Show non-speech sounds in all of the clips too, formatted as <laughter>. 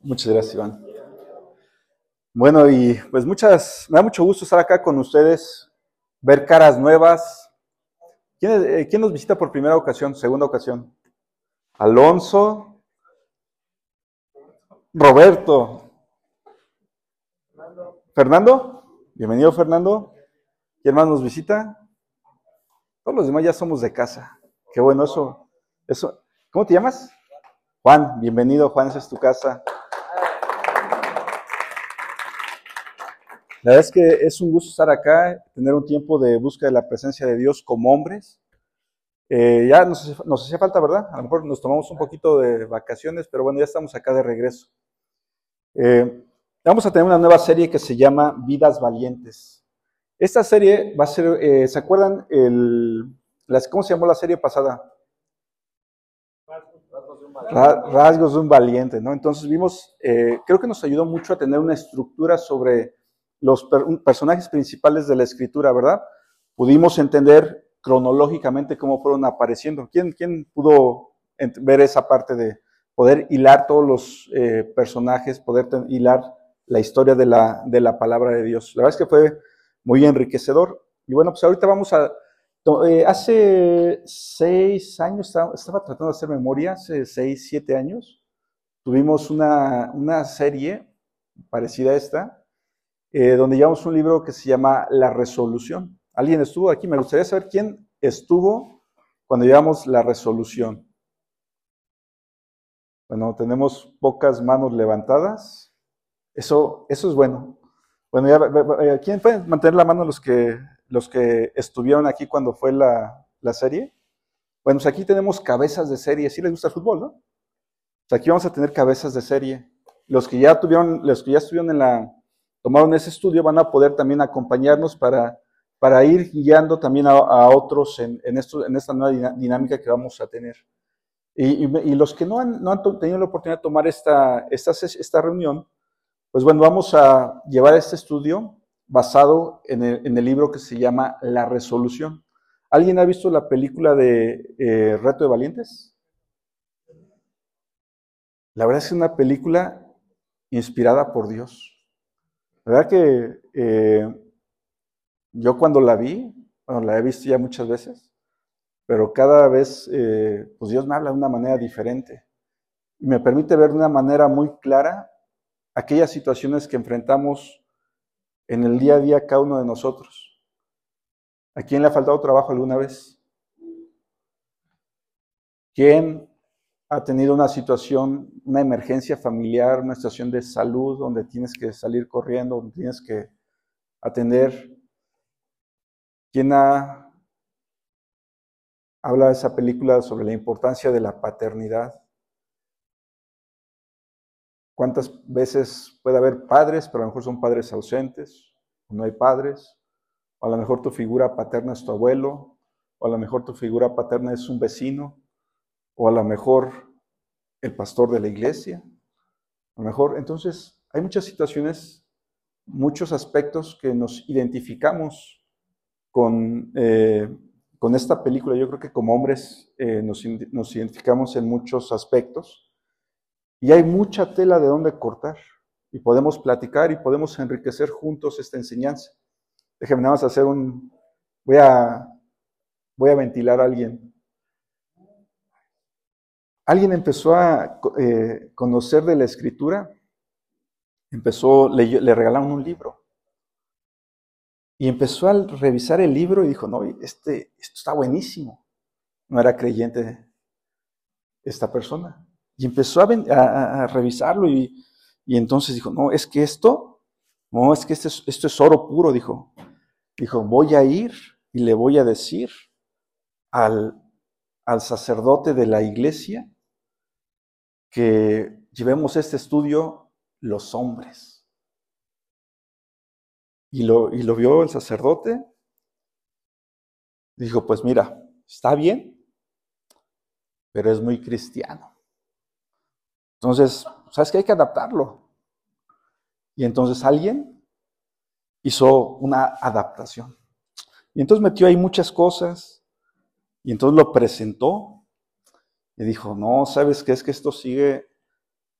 Muchas gracias, Iván. Bueno, y pues muchas, me da mucho gusto estar acá con ustedes, ver caras nuevas. ¿Quién, eh, ¿quién nos visita por primera ocasión, segunda ocasión? Alonso, Roberto, Fernando, bienvenido Fernando. ¿Quién más nos visita? Todos los demás ya somos de casa. Qué bueno eso. eso. ¿Cómo te llamas? Juan, bienvenido Juan, esa es tu casa. La verdad es que es un gusto estar acá, tener un tiempo de búsqueda de la presencia de Dios como hombres. Eh, ya nos, hacía falta, ¿verdad? A lo mejor nos tomamos un poquito de vacaciones, pero bueno, ya estamos acá de regreso. Eh, vamos a tener una nueva serie que se llama Vidas Valientes. Esta serie va a ser, eh, ¿se acuerdan el, las, cómo se llamó la serie pasada? Rasgos de un valiente, ¿no? Entonces vimos, eh, creo que nos ayudó mucho a tener una estructura sobre los per personajes principales de la escritura, ¿verdad? Pudimos entender cronológicamente cómo fueron apareciendo. ¿Quién, quién pudo ver esa parte de poder hilar todos los eh, personajes, poder hilar la historia de la, de la palabra de Dios? La verdad es que fue muy enriquecedor. Y bueno, pues ahorita vamos a eh, hace seis años, estaba, tratando de hacer memoria, hace seis, siete años, tuvimos una, una serie parecida a esta, eh, donde llevamos un libro que se llama La Resolución. ¿Alguien estuvo aquí? Me gustaría saber quién estuvo cuando llevamos la resolución. Bueno, tenemos pocas manos levantadas. Eso, eso es bueno. Bueno, ya, ¿quién puede mantener la mano los que los que estuvieron aquí cuando fue la, serie. Bueno, pues aquí tenemos cabezas de serie. ¿Sí les gusta el fútbol, no? Pues aquí vamos a tener cabezas de serie. Los que ya tuvieron, los que ya estuvieron en la, tomaron ese estudio van a poder también acompañarnos para, para ir guiando también a, otros en, esto, en esta nueva dinámica que vamos a tener. Y, los que no han, no han, tenido la oportunidad de tomar esta, esta, esta reunión, pues bueno, vamos a llevar este estudio basado en el, libro que se llama La Resolución. ¿Alguien ha visto la película de eh, Reto de Valientes? La verdad es que es una película inspirada por Dios. La verdad que eh, yo cuando la vi, bueno, la he visto ya muchas veces, pero cada vez eh, pues Dios me habla de una manera diferente y me permite ver de una manera muy clara aquellas situaciones que enfrentamos en el día a día cada uno de nosotros. ¿A quién le ha faltado trabajo alguna vez? ¿Quién ha tenido una situación, una emergencia familiar, una situación de salud donde tienes que salir corriendo, donde tienes que atender? ¿Quién ha habla de esa película sobre la importancia de la paternidad? ¿Cuántas veces puede haber padres, pero a lo mejor son padres ausentes, no hay padres? O a lo mejor tu figura paterna es tu abuelo, o a lo mejor tu figura paterna es un vecino, o a lo mejor el pastor de la iglesia. A lo mejor, entonces, hay muchas situaciones, muchos aspectos que nos identificamos con, eh, con esta película. Yo creo que como hombres eh, nos identificamos en muchos aspectos. Y hay mucha tela de dónde cortar. Y podemos platicar y podemos enriquecer juntos esta enseñanza. Déjenme nada más hacer un... Voy a, voy a ventilar a alguien. Alguien empezó a eh, conocer de la escritura, empezó, le, le regalaron un libro. Y empezó a revisar el libro y dijo, no, este, esto está buenísimo. No era creyente esta persona. Y empezó a, revisarlo y, entonces dijo, no, es que esto, no, es que esto es, esto es oro puro, dijo. Dijo, voy a ir y le voy a decir al, al sacerdote de la iglesia que llevemos este estudio los hombres. Y lo, y lo vio el sacerdote. Dijo, pues mira, está bien, pero es muy cristiano. Entonces, ¿sabes que Hay que adaptarlo. Y entonces alguien hizo una adaptación. Y entonces metió ahí muchas cosas. Y entonces lo presentó. Y dijo, no, ¿sabes qué? Es que esto sigue,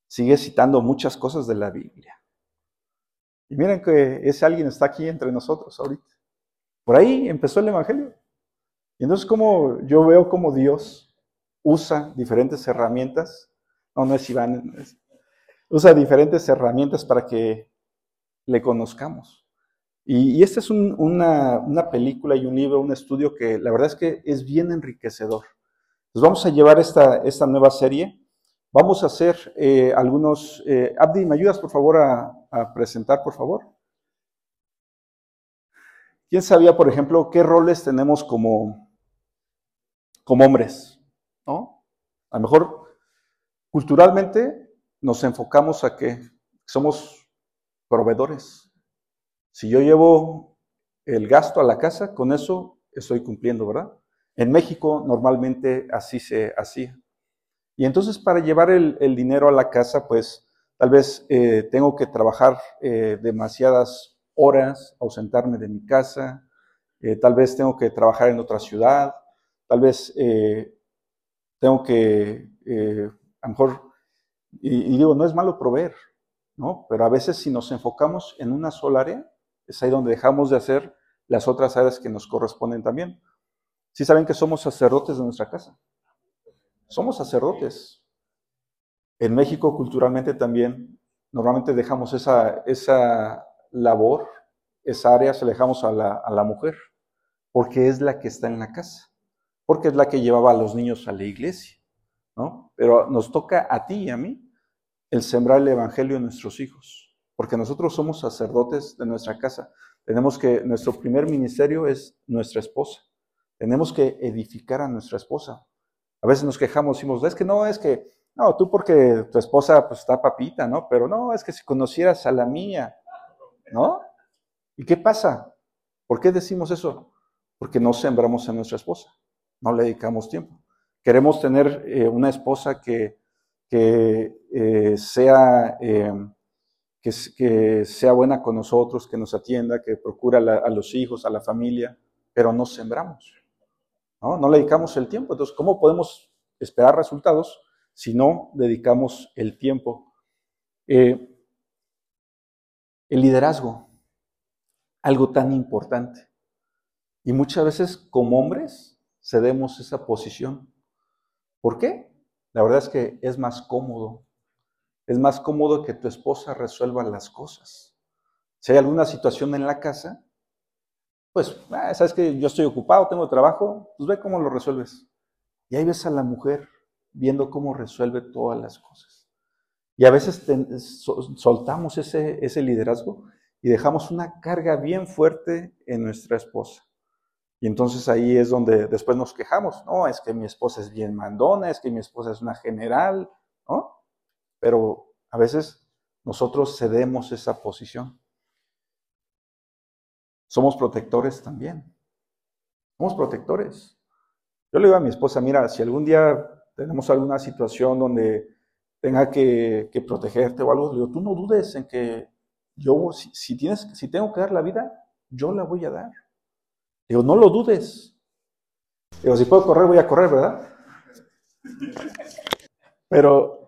sigue citando muchas cosas de la Biblia. Y miren que ese alguien está aquí entre nosotros ahorita. Por ahí empezó el Evangelio. Y entonces como yo veo como Dios usa diferentes herramientas, no, no es Iván, usa diferentes herramientas para que le conozcamos. Y, esta es una, una, película y un libro, un estudio que la verdad es que es bien enriquecedor. Entonces vamos a llevar esta, esta nueva serie. Vamos a hacer eh, algunos... Eh, Abdi, ¿me ayudas por favor a, a presentar, por favor? ¿Quién sabía, por ejemplo, qué roles tenemos como, como hombres? ¿No? A lo mejor culturalmente nos enfocamos a que somos proveedores. Si yo llevo el gasto a la casa, con eso estoy cumpliendo, ¿verdad? En México normalmente así se hacía. Y entonces para llevar el, dinero a la casa, pues tal vez eh, tengo que trabajar eh, demasiadas horas, ausentarme de mi casa, eh, tal vez tengo que trabajar en otra ciudad, tal vez tengo que, a lo mejor, y, digo, no es malo proveer, ¿no? Pero a veces si nos enfocamos en una sola área, es ahí donde dejamos de hacer las otras áreas que nos corresponden también. ¿Sí saben que somos sacerdotes de nuestra casa? Somos sacerdotes. En México culturalmente también normalmente dejamos esa, esa labor, esa área se la dejamos a la, a la mujer, porque es la que está en la casa, porque es la que llevaba a los niños a la iglesia, ¿no? Pero nos toca a ti y a mí el sembrar el evangelio en nuestros hijos porque nosotros somos sacerdotes de nuestra casa. Tenemos que, nuestro primer ministerio es nuestra esposa. Tenemos que edificar a nuestra esposa. A veces nos quejamos, decimos, es que no, es que, no, tú porque tu esposa pues está papita, ¿no? Pero no, es que si conocieras a la mía, ¿no? ¿Y qué pasa? ¿Por qué decimos eso? Porque no sembramos a nuestra esposa, no le dedicamos tiempo. Queremos tener eh, una esposa que, que eh, sea eh, que, sea buena con nosotros, que nos atienda, que procura a los hijos, a la familia, pero no sembramos. ¿no? no le dedicamos el tiempo. Entonces, ¿cómo podemos esperar resultados si no dedicamos el tiempo? El liderazgo, algo tan importante. Y muchas veces como hombres cedemos esa posición. ¿Por qué? La verdad es que es más cómodo es más cómodo que tu esposa resuelva las cosas. Si hay alguna situación en la casa, pues, ah, sabes que yo estoy ocupado, tengo trabajo, pues ve cómo lo resuelves. Y ahí ves a la mujer viendo cómo resuelve todas las cosas. Y a veces soltamos ese, ese liderazgo y dejamos una carga bien fuerte en nuestra esposa. Y entonces ahí es donde después nos quejamos, no, es que mi esposa es bien mandona, es que mi esposa es una general, ¿no? pero a veces nosotros cedemos esa posición. Somos protectores también. Somos protectores. Yo le digo a mi esposa, mira, si algún día tenemos alguna situación donde tenga que, protegerte o algo, le digo, tú no dudes en que yo, si, tienes, si tengo que dar la vida, yo la voy a dar. Digo, no lo dudes. Digo, si puedo correr, voy a correr, ¿verdad? Pero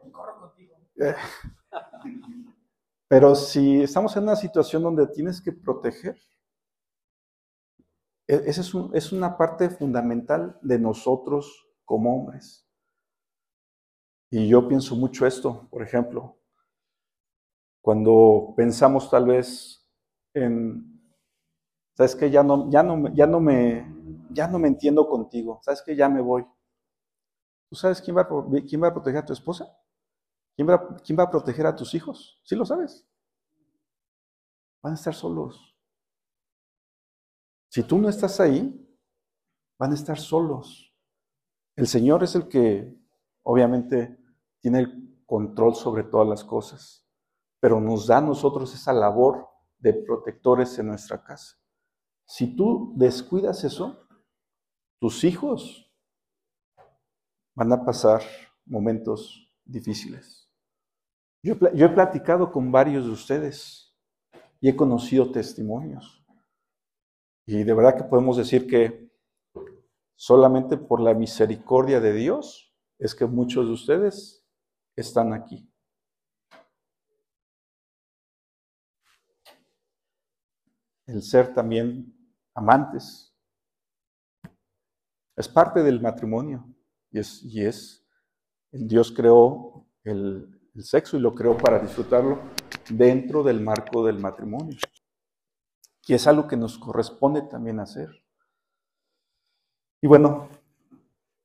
Pero si estamos en una situación donde tienes que proteger, e, esa es, es una parte fundamental de nosotros como hombres. Y yo pienso mucho esto, por ejemplo, cuando pensamos tal vez en, sabes que ya no, ya no, ya no me, ya no me entiendo contigo, sabes que ya me voy. ¿Tú sabes quién va, quién va a proteger a tu esposa? ¿Quién va, a proteger a tus hijos? ¿Sí lo sabes? Van a estar solos. Si tú no estás ahí, van a estar solos. El Señor es el que obviamente tiene el control sobre todas las cosas, pero nos da a nosotros esa labor de protectores en nuestra casa. Si tú descuidas eso, tus hijos van a pasar momentos difíciles. Yo, he platicado con varios de ustedes y he conocido testimonios. Y de verdad que podemos decir que solamente por la misericordia de Dios es que muchos de ustedes están aquí. El ser también amantes. Es parte del matrimonio y es, y es Dios creó el, sexo y lo creó para disfrutarlo dentro del marco del matrimonio. Y es algo que nos corresponde también hacer. Y bueno,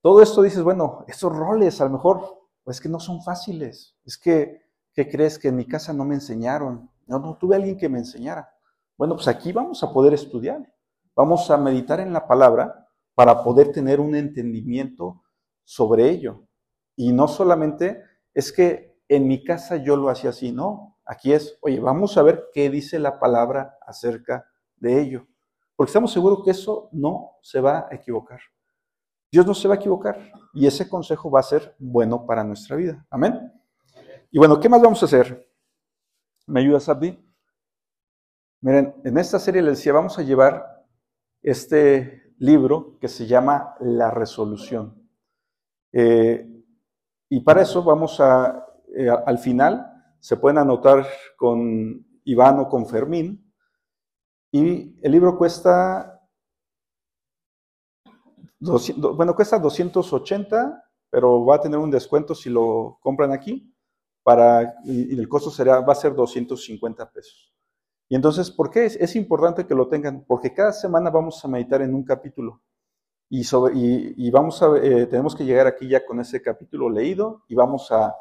todo esto dices, bueno, esos roles a lo mejor, pues que no son fáciles. Es que, ¿qué crees? Que en mi casa no me enseñaron. No, no tuve alguien que me enseñara. Bueno, pues aquí vamos a poder estudiar. Vamos a meditar en la palabra para poder tener un entendimiento sobre ello. Y no solamente es que en mi casa yo lo hacía así, no. Aquí es, oye, vamos a ver qué dice la palabra acerca de ello. Porque estamos seguros que eso no se va a equivocar. Dios no se va a equivocar y ese consejo va a ser bueno para nuestra vida. Amén. Y bueno, ¿qué más vamos a hacer? ¿Me ayudas, Abdi? Miren, en esta serie les decía, vamos a llevar este libro que se llama La Resolución. Eh, y para eso vamos a, eh, al final, se pueden anotar con Iván o con Fermín. Y el libro cuesta bueno, cuesta 280, pero va a tener un descuento si lo compran aquí, para, y, el costo será, va a ser 250 pesos. Y entonces, ¿por qué es, importante que lo tengan? Porque cada semana vamos a meditar en un capítulo. Y, sobre, y, vamos a, eh, tenemos que llegar aquí ya con ese capítulo leído y vamos a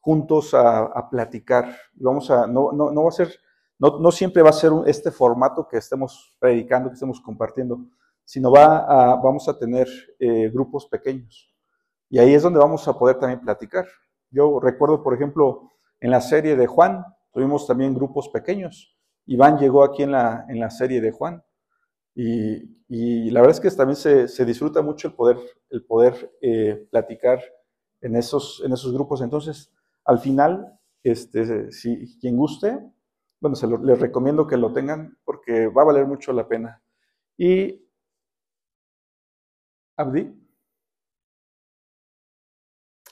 juntos a, platicar. Y vamos a, no, no, no va a ser, no, no siempre va a ser este formato que estemos predicando, que estemos compartiendo, sino va a, vamos a tener eh, grupos pequeños. Y ahí es donde vamos a poder también platicar. Yo recuerdo, por ejemplo, en la serie de Juan, tuvimos también grupos pequeños. Iván llegó aquí en la, en la serie de Juan. Y, y la verdad es que también se, se, disfruta mucho el poder, el poder eh, platicar en esos, en esos grupos. Entonces, al final, este, si quien guste, bueno, se les recomiendo que lo tengan porque va a valer mucho la pena. Y Abdi.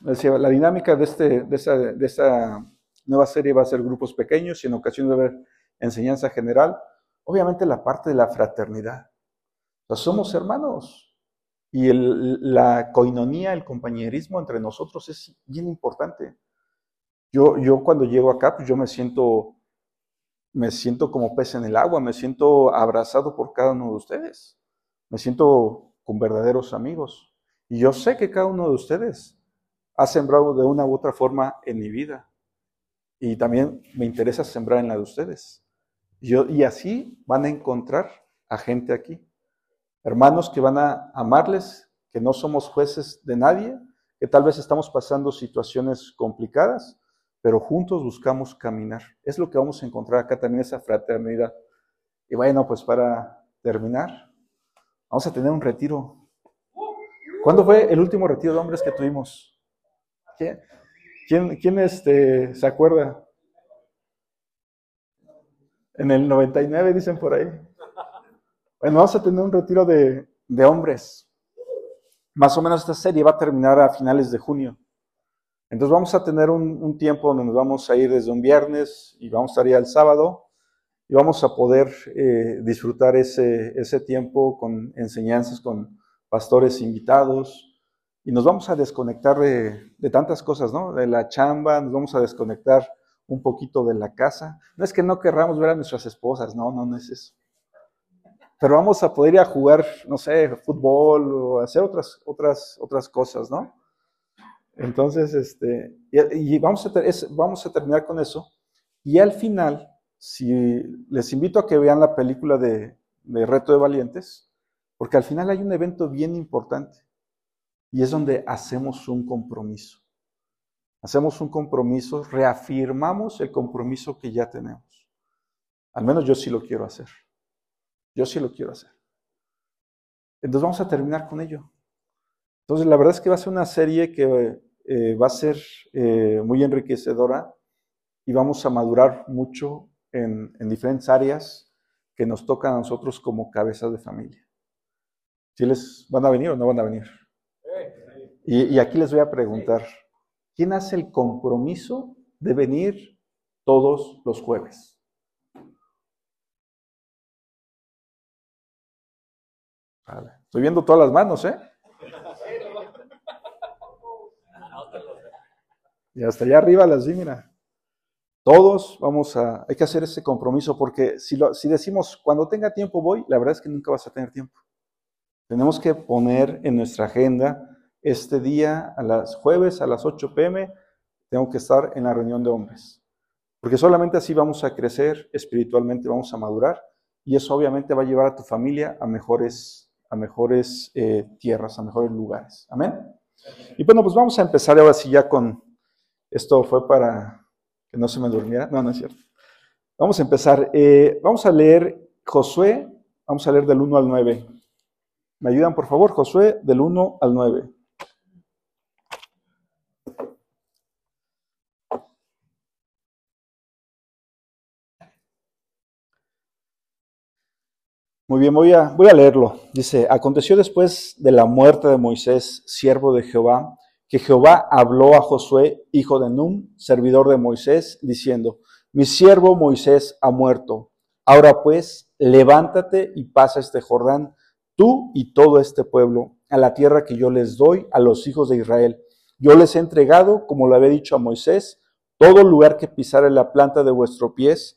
Decía, la dinámica de, este, de, esa, de esa nueva serie va a ser grupos pequeños y en ocasiones va a haber enseñanza general. Obviamente la parte de la fraternidad. Somos hermanos. Y la coinonía, el compañerismo entre nosotros es bien importante. Yo, yo cuando llego acá, pues yo me siento, me siento como pez en el agua, me siento abrazado por cada uno de ustedes. Me siento con verdaderos amigos. Y yo sé que cada uno de ustedes ha sembrado de una u otra forma en mi vida. Y también me interesa sembrar en la de ustedes. Y, así van a encontrar a gente aquí. Hermanos que van a amarles, que no somos jueces de nadie, que tal vez estamos pasando situaciones complicadas, pero juntos buscamos caminar. Es lo que vamos a encontrar acá también, esa fraternidad. Y bueno, pues para terminar, Vamos a tener un retiro. ¿Cuándo fue el último retiro de hombres que tuvimos? ¿Quién, quién, este, se acuerda? En el 99 dicen por ahí. Bueno, vamos a tener un retiro de, de hombres. Más o menos esta serie va a terminar a finales de junio. Entonces vamos a tener un, un, tiempo donde nos vamos a ir desde un viernes y vamos a estar ahí el sábado y vamos a poder eh, disfrutar ese, ese tiempo con enseñanzas, con pastores invitados, y nos vamos a desconectar de, de, tantas cosas, ¿no? De la chamba, nos vamos a desconectar un poquito de la casa. No es que no querramos ver a nuestras esposas, no, no, no es eso. Pero vamos a poder ir a jugar, no sé, fútbol o hacer otras, otras, otras cosas, ¿no? Entonces, este, y, vamos, a, vamos a terminar con eso. Y al final si les invito a que vean la película de, Reto de Valientes, porque al final hay un evento bien importante y es donde hacemos un compromiso. Hacemos un compromiso, reafirmamos el compromiso que ya tenemos. Al menos yo sí lo quiero hacer. Yo sí lo quiero hacer. Entonces vamos a terminar con ello. Entonces la verdad es que va a ser una serie que eh, va a ser eh, muy enriquecedora y vamos a madurar mucho en, diferentes áreas que nos tocan a nosotros como cabezas de familia. ¿Si les van a venir o no van a venir? Y, y aquí les voy a preguntar, ¿quién hace el compromiso de venir todos los jueves? Estoy viendo todas las manos, ¿eh? Y hasta allá arriba las vi, mira. Todos vamos a, hay que hacer ese compromiso porque si, lo, si decimos, cuando tenga tiempo voy, la verdad es que nunca vas a tener tiempo. Tenemos que poner en nuestra agenda este día a las jueves a las 8 pm, tengo que estar en la reunión de hombres. Porque solamente así vamos a crecer espiritualmente, vamos a madurar y eso obviamente va a llevar a tu familia a mejores, a mejores eh, tierras, a mejores lugares. Amén. Y bueno, pues vamos a empezar ahora sí ya con, esto fue para que no se me durmiera. No, no es cierto. Vamos a empezar. Eh, vamos a leer Josué, vamos a leer del 1 al 9. ¿Me ayudan, por favor? Josué, del 1 al 9. Muy bien, voy a, leerlo. Dice, aconteció después de la muerte de Moisés, siervo de Jehová, que Jehová habló a Josué, hijo de Num, servidor de Moisés, diciendo, mi siervo Moisés ha muerto. Ahora pues, levántate y pasa este Jordán, tú y todo este pueblo, a la tierra que yo les doy a los hijos de Israel. Yo les he entregado, como lo había dicho a Moisés, todo lugar que pisare la planta de vuestro pies,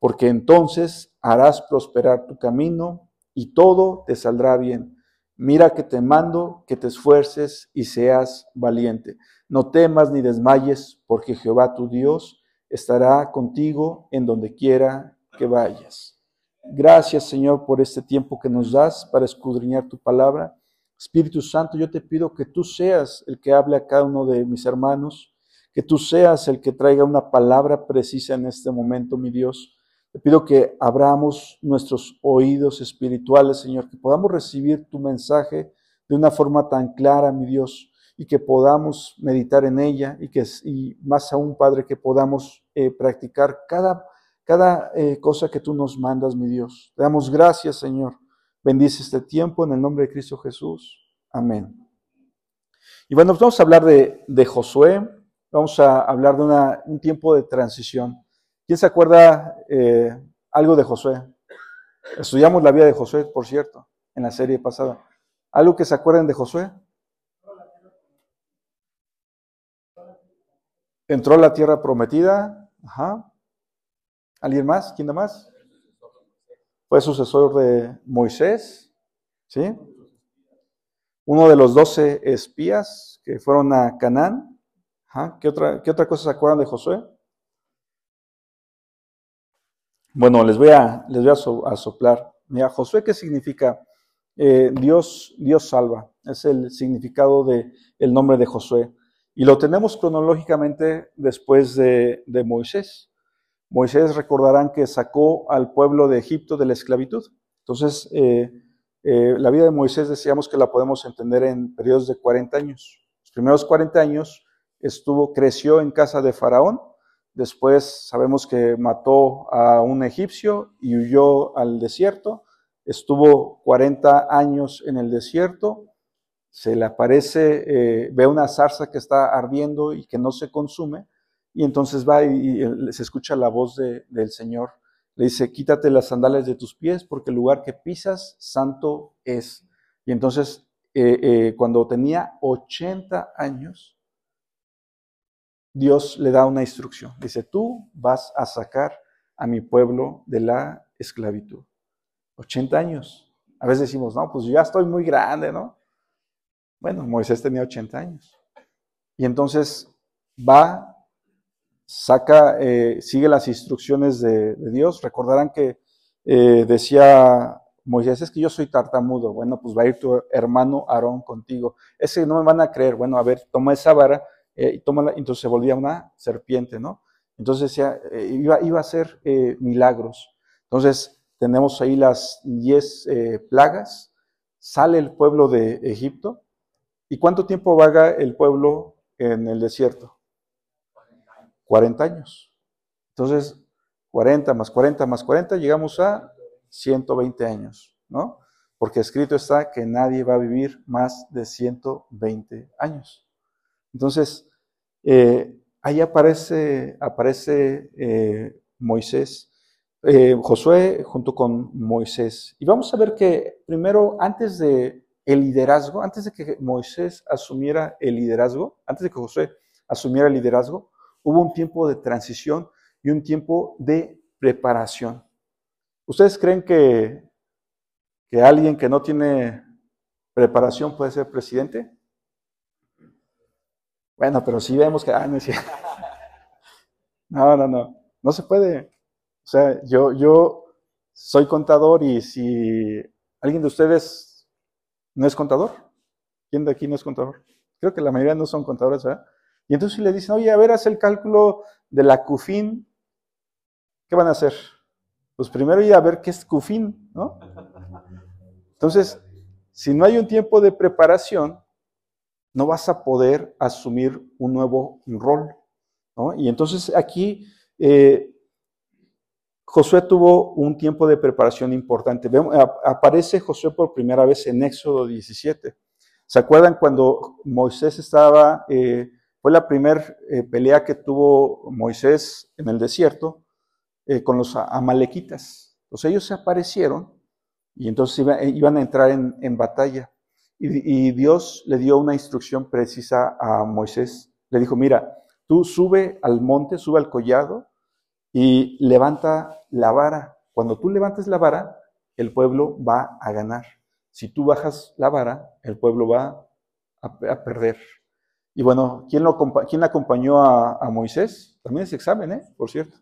porque entonces harás prosperar tu camino y todo te saldrá bien. Mira que te mando que te esfuerces y seas valiente. No temas ni desmayes, porque Jehová tu Dios estará contigo en donde quiera que vayas. Gracias, Señor, por este tiempo que nos das para escudriñar tu palabra. Espíritu Santo, yo te pido que tú seas el que hable a cada uno de mis hermanos, que tú seas el que traiga una palabra precisa en este momento, mi Dios te pido que abramos nuestros oídos espirituales, Señor, que podamos recibir tu mensaje de una forma tan clara, mi Dios, y que podamos meditar en ella y que y más aún, Padre, que podamos eh, practicar cada, cada eh, cosa que tú nos mandas, mi Dios. Te damos gracias, Señor. Bendice este tiempo en el nombre de Cristo Jesús. Amén. Y bueno, pues vamos a hablar de, de Josué, vamos a hablar de una, un tiempo de transición. ¿Quién se acuerda eh, algo de Josué? Estudiamos la vida de Josué, por cierto, en la serie pasada. ¿Algo que se acuerden de Josué? Entró a la tierra prometida. Ajá. ¿Alguien más? ¿Quién más? Fue sucesor de Moisés. ¿Sí? Uno de los doce espías que fueron a Canaán. ¿Qué, otra, ¿Qué otra cosa se acuerdan de Josué? Bueno, les voy a, les voy a, soplar. Mira, Josué, ¿qué significa? Eh, Dios, Dios salva. Es el significado del el nombre de Josué. Y lo tenemos cronológicamente después de, Moisés. Moisés recordarán que sacó al pueblo de Egipto de la esclavitud. Entonces, eh, eh, la vida de Moisés decíamos que la podemos entender en periodos de 40 años. Los primeros 40 años estuvo, creció en casa de Faraón Después sabemos que mató a un egipcio y huyó al desierto. Estuvo 40 años en el desierto. Se le aparece, eh, ve una zarza que está ardiendo y que no se consume. Y entonces va y, se escucha la voz del Señor. Le dice, quítate las sandalias de tus pies porque el lugar que pisas santo es. Y entonces, eh, eh, cuando tenía 80 años, Dios le da una instrucción. Dice, tú vas a sacar a mi pueblo de la esclavitud. 80 años. A veces decimos, no, pues ya estoy muy grande, ¿no? Bueno, Moisés tenía 80 años. Y entonces va, saca, eh, sigue las instrucciones de, Dios. Recordarán que eh, decía Moisés, es que yo soy tartamudo. Bueno, pues va a ir tu hermano Aarón contigo. Ese no me van a creer. Bueno, a ver, toma esa vara eh, y toma entonces se volvía una serpiente, ¿no? Entonces decía, iba, iba, a hacer milagros. Entonces tenemos ahí las diez plagas. Sale el pueblo de Egipto. ¿Y cuánto tiempo vaga el pueblo en el desierto? 40 años. Entonces, 40 más 40 más 40, llegamos a 120 años, ¿no? Porque escrito está que nadie va a vivir más de 120 años. Entonces, eh, ahí aparece, aparece eh, Moisés, eh, Josué junto con Moisés. Y vamos a ver que primero, antes de el liderazgo, antes de que Moisés asumiera el liderazgo, antes de que José asumiera el liderazgo, hubo un tiempo de transición y un tiempo de preparación. ¿Ustedes creen que, que alguien que no tiene preparación puede ser presidente? Bueno, pero si vemos que... Ah, no, <laughs> no, no, no, no se puede. O sea, yo, yo soy contador y si alguien de ustedes ¿No es contador? ¿Quién de aquí no es contador? Creo que la mayoría no son contadores, ¿verdad? Y entonces le dicen, oye, a ver, haz el cálculo de la CUFIN. ¿Qué van a hacer? Pues primero ir a ver qué es CUFIN, ¿no? Entonces, si no hay un tiempo de preparación, no vas a poder asumir un nuevo rol, ¿no? Y entonces aquí eh, Josué tuvo un tiempo de preparación importante. aparece Josué por primera vez en Éxodo 17. ¿Se acuerdan cuando Moisés estaba, eh, fue la primera eh, pelea que tuvo Moisés en el desierto con los amalequitas? Entonces ellos se aparecieron y entonces iban a entrar en, batalla. Y Dios le dio una instrucción precisa a Moisés. Le dijo, mira, tú sube al monte, sube al collado y levanta la vara. Cuando tú levantes la vara, el pueblo va a ganar. Si tú bajas la vara, el pueblo va a, perder. Y bueno, ¿quién, lo, acompañó a, Moisés? También es examen, ¿eh? Por cierto.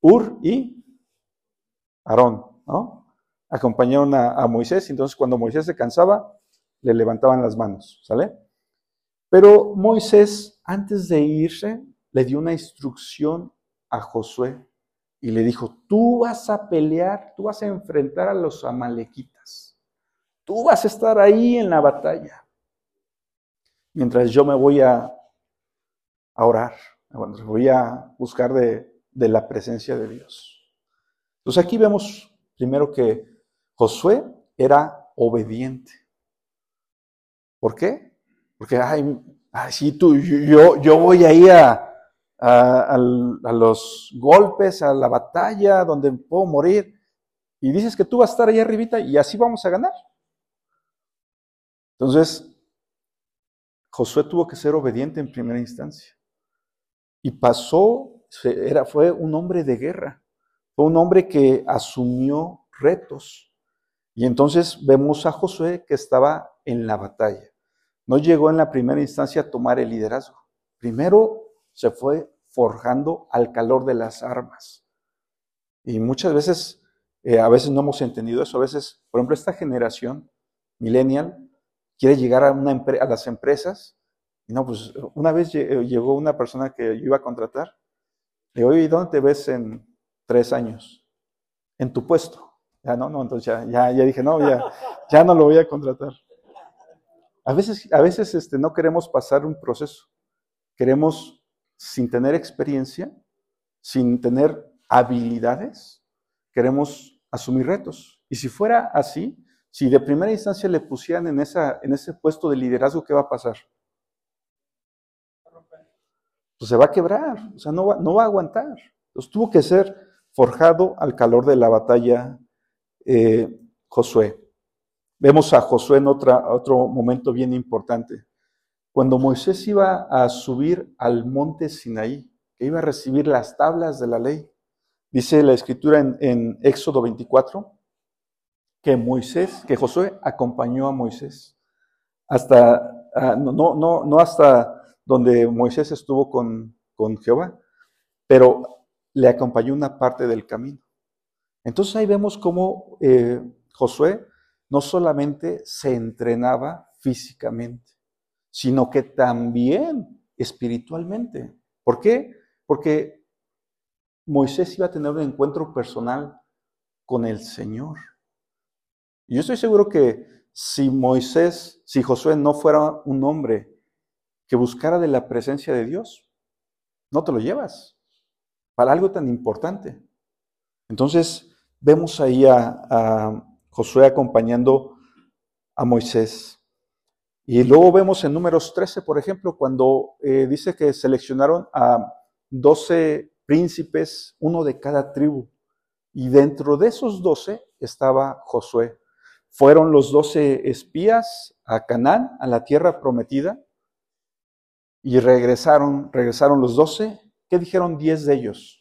Ur y Aarón, ¿no? Acompañaron a, a Moisés, entonces cuando Moisés se cansaba, le levantaban las manos, ¿sale? Pero Moisés, antes de irse, le dio una instrucción a Josué y le dijo, tú vas a pelear, tú vas a enfrentar a los amalequitas, tú vas a estar ahí en la batalla, mientras yo me voy a, orar, voy a buscar de, de la presencia de Dios. Entonces aquí vemos primero que Josué era obediente. ¿Por qué? Porque, ay, ay sí, tú, yo, yo voy ahí a, a, los golpes, a la batalla, donde puedo morir, y dices que tú vas a estar ahí arribita y así vamos a ganar. Entonces, Josué tuvo que ser obediente en primera instancia. Y pasó, era, fue un hombre de guerra, fue un hombre que asumió retos. Y entonces vemos a Josué que estaba en la batalla. No llegó en la primera instancia a tomar el liderazgo. Primero se fue forjando al calor de las armas. Y muchas veces, eh, a veces no hemos entendido eso. A veces, por ejemplo, esta generación millennial quiere llegar a, las empresas. No, pues una vez llegó una persona que yo iba a contratar. Le digo, ¿y ¿dónde te ves en tres años? En tu puesto. Ya no, no, entonces ya, ya, ya dije, no, ya, ya no lo voy a contratar. A veces, a veces este, no queremos pasar un proceso. Queremos sin tener experiencia, sin tener habilidades, queremos asumir retos. Y si fuera así, si de primera instancia le pusieran en, esa, en ese puesto de liderazgo, ¿qué va a pasar? Pues se va a quebrar, o sea, no va, no va a aguantar. Entonces tuvo que ser forjado al calor de la batalla eh, Josué. Vemos a Josué en otra, otro momento bien importante. Cuando Moisés iba a subir al monte Sinaí, que iba a recibir las tablas de la ley, dice la escritura en, Éxodo 24, que Moisés, que Josué acompañó a Moisés. hasta, ah, no, no, no hasta donde Moisés estuvo con, con Jehová, pero le acompañó una parte del camino. Entonces ahí vemos cómo eh, Josué no solamente se entrenaba físicamente, sino que también espiritualmente. ¿Por qué? Porque Moisés iba a tener un encuentro personal con el Señor. Y yo estoy seguro que si Moisés, si Josué no fuera un hombre que buscara de la presencia de Dios, no te lo llevas para algo tan importante. Entonces, vemos ahí a, Josué acompañando a Moisés. Y luego vemos en números 13, por ejemplo, cuando eh, dice que seleccionaron a 12 príncipes, uno de cada tribu. Y dentro de esos 12 estaba Josué. Fueron los 12 espías a Canaán, a la tierra prometida, y regresaron, regresaron los 12. ¿Qué dijeron 10 de ellos?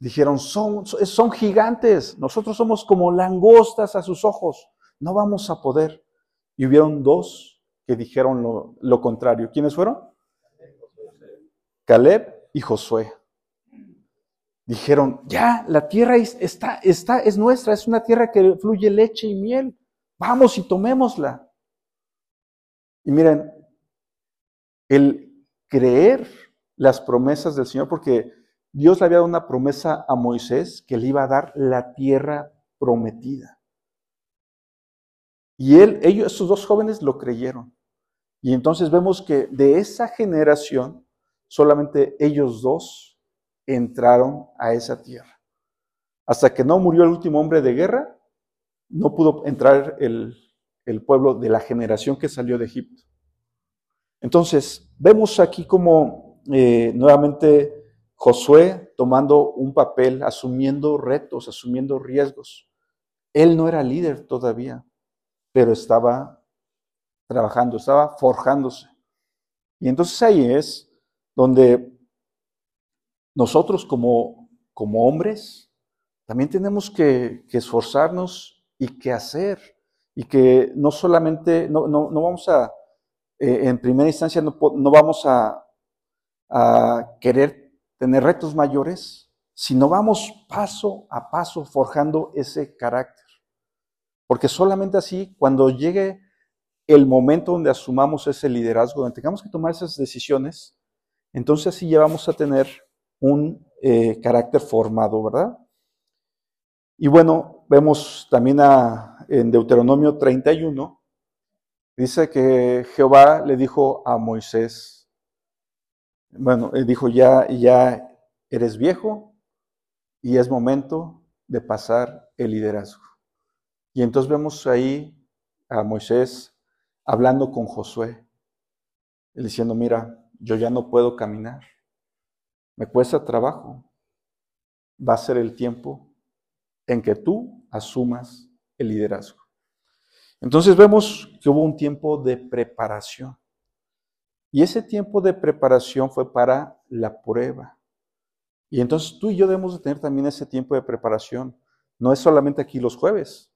Dijeron, son, son gigantes, nosotros somos como langostas a sus ojos, no vamos a poder. Y hubieron dos que dijeron lo, lo contrario. ¿Quiénes fueron? Caleb y Josué. Dijeron, ya, la tierra está, está, es nuestra, es una tierra que fluye leche y miel. Vamos y tomémosla. Y miren, el creer las promesas del Señor, porque Dios le había dado una promesa a Moisés que le iba a dar la tierra prometida. Y él, ellos, esos dos jóvenes lo creyeron. Y entonces vemos que de esa generación, solamente ellos dos entraron a esa tierra. Hasta que no murió el último hombre de guerra, no pudo entrar el, pueblo de la generación que salió de Egipto. Entonces, vemos aquí como eh, nuevamente Josué tomando un papel, asumiendo retos, asumiendo riesgos. Él no era líder todavía, pero estaba trabajando, estaba forjándose. Y entonces ahí es donde nosotros como, como hombres también tenemos que, esforzarnos y que hacer. Y que no solamente, no, no, vamos a, eh, en primera instancia, no, no vamos a, a querer tener retos mayores si no vamos paso a paso forjando ese carácter. Porque solamente así, cuando llegue el momento donde asumamos ese liderazgo, donde tengamos que tomar esas decisiones, entonces así ya vamos a tener un eh, carácter formado, ¿verdad? Y bueno, vemos también en Deuteronomio 31, dice que Jehová le dijo a Moisés, bueno, él dijo, ya, ya eres viejo y es momento de pasar el liderazgo. Y entonces vemos ahí a Moisés hablando con Josué, diciendo, mira, yo ya no puedo caminar, me cuesta trabajo, va a ser el tiempo en que tú asumas el liderazgo. Entonces vemos que hubo un tiempo de preparación. Y ese tiempo de preparación fue para la prueba. Y entonces tú y yo debemos de tener también ese tiempo de preparación. No es solamente aquí los jueves,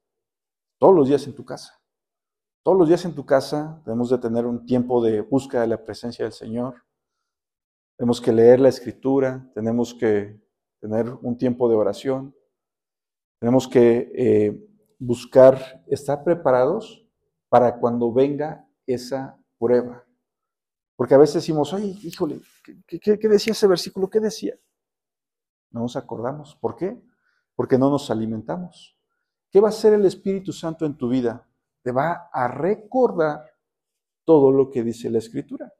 todos los días en tu casa. Todos los días en tu casa debemos de tener un tiempo de búsqueda de la presencia del Señor. Tenemos que leer la escritura, tenemos que tener un tiempo de oración, tenemos que eh, buscar estar preparados para cuando venga esa prueba. Porque a veces decimos, oye, híjole, ¿qué, decía ese versículo? ¿Qué decía? No nos acordamos. ¿Por qué? Porque no nos alimentamos. ¿Qué va a hacer el Espíritu Santo en tu vida? Te va a recordar todo lo que dice la Escritura.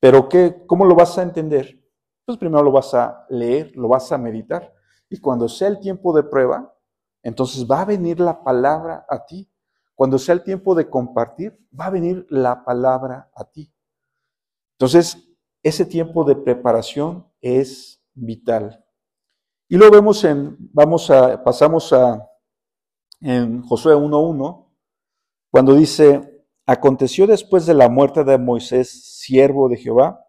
Pero ¿qué, ¿cómo lo vas a entender? Pues primero lo vas a leer, lo vas a meditar. Y cuando sea el tiempo de prueba, entonces va a venir la palabra a ti. Cuando sea el tiempo de compartir, va a venir la palabra a ti. Entonces, ese tiempo de preparación es vital. Y lo vemos en, vamos a, pasamos a, en Josué 1.1, cuando dice, aconteció después de la muerte de Moisés, siervo de Jehová,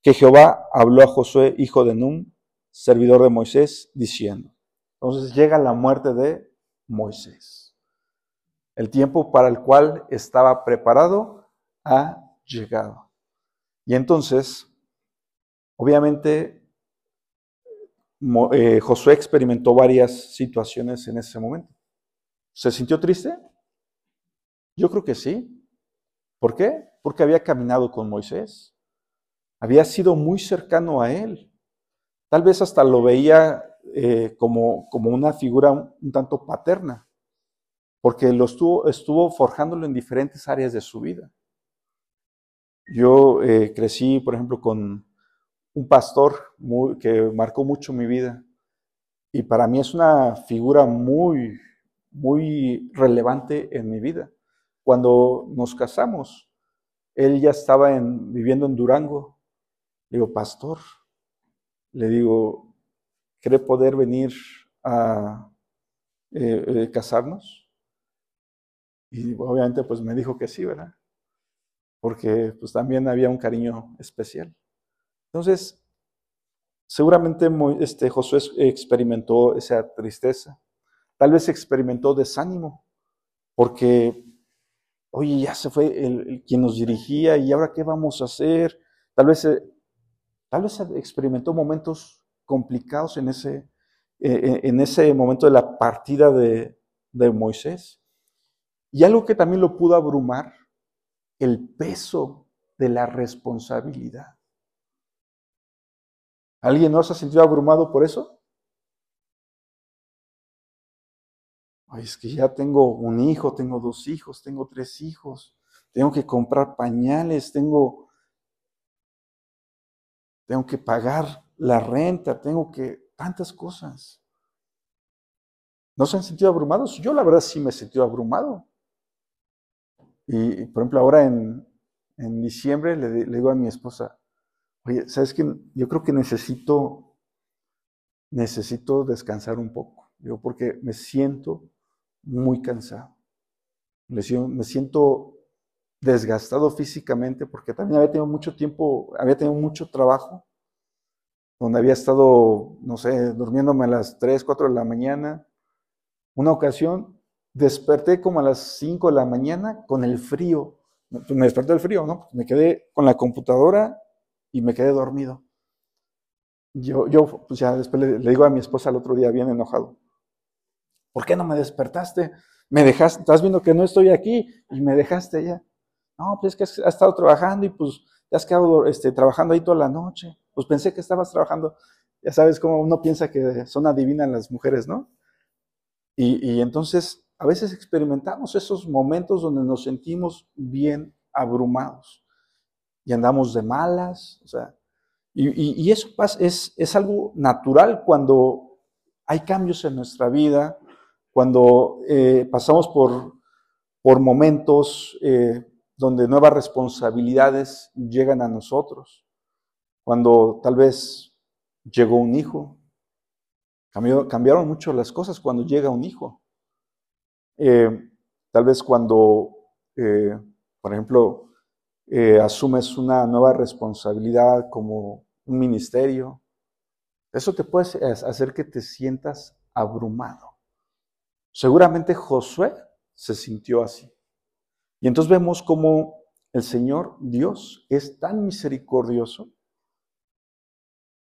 que Jehová habló a Josué, hijo de Nun, servidor de Moisés, diciendo. Entonces llega la muerte de Moisés. El tiempo para el cual estaba preparado ha llegado. Y entonces, obviamente, eh, Josué experimentó varias situaciones en ese momento. ¿Se sintió triste? Yo creo que sí. ¿Por qué? Porque había caminado con Moisés. Había sido muy cercano a él. Tal vez hasta lo veía eh, como, como, una figura un, tanto paterna, porque lo estuvo, estuvo forjándolo en diferentes áreas de su vida. Yo eh, crecí, por ejemplo, con un pastor que marcó mucho mi vida y para mí es una figura muy, muy relevante en mi vida. Cuando nos casamos, él ya estaba viviendo en Durango. Le digo, pastor, le digo, ¿cree poder venir a eh, eh, casarnos? Y obviamente pues me dijo que sí, ¿verdad? Porque pues también había un cariño especial. Entonces, seguramente este, Josué experimentó esa tristeza. Tal vez experimentó desánimo, porque, oye, ya se fue el, quien nos dirigía y ahora qué vamos a hacer. Tal vez eh, Tal vez experimentó momentos complicados en ese, eh, eh, en ese momento de la partida de Moisés. Y algo que también lo pudo abrumar, el peso de la responsabilidad. ¿Alguien no se ha sentido abrumado por eso? Es que ya tengo un hijo, tengo dos hijos, tengo tres hijos, tengo que comprar pañales, tengo tengo que pagar la renta, tengo que tantas cosas. ¿No se han sentido abrumados? Yo la verdad sí me he sentido abrumado. Y, por ejemplo, ahora en, diciembre le, digo a mi esposa, oye, ¿sabes qué? Yo creo que necesito, necesito descansar un poco. Digo, porque me siento muy cansado. Me siento desgastado físicamente porque también había tenido mucho tiempo, había tenido mucho trabajo, donde había estado, no sé, durmiéndome a las 3, 4 de la mañana. Una ocasión desperté como a las 5 de la mañana con el frío. Me desperté el frío, ¿no? Me quedé con la computadora y me quedé dormido. Yo, yo pues ya después le, le digo a mi esposa el otro día bien enojado, ¿por qué no me despertaste? Me dejaste, estás viendo que no estoy aquí y me dejaste allá. No, pues es que has, estado trabajando y pues te has quedado este, trabajando ahí toda la noche. Pues pensé que estabas trabajando. Ya sabes cómo uno piensa que son adivinas las mujeres, ¿no? Y, y entonces a veces experimentamos esos momentos donde nos sentimos bien abrumados y andamos de malas, o sea, y, eso es, es algo natural cuando hay cambios en nuestra vida, cuando eh, pasamos por, por momentos eh, donde nuevas responsabilidades llegan a nosotros. Cuando tal vez llegó un hijo, cambiaron mucho las cosas cuando llega un hijo. Eh, tal vez cuando, eh, por ejemplo, eh, asumes una nueva responsabilidad como un ministerio, eso te puede hacer que te sientas abrumado. Seguramente Josué se sintió así. Y entonces vemos cómo el Señor Dios es tan misericordioso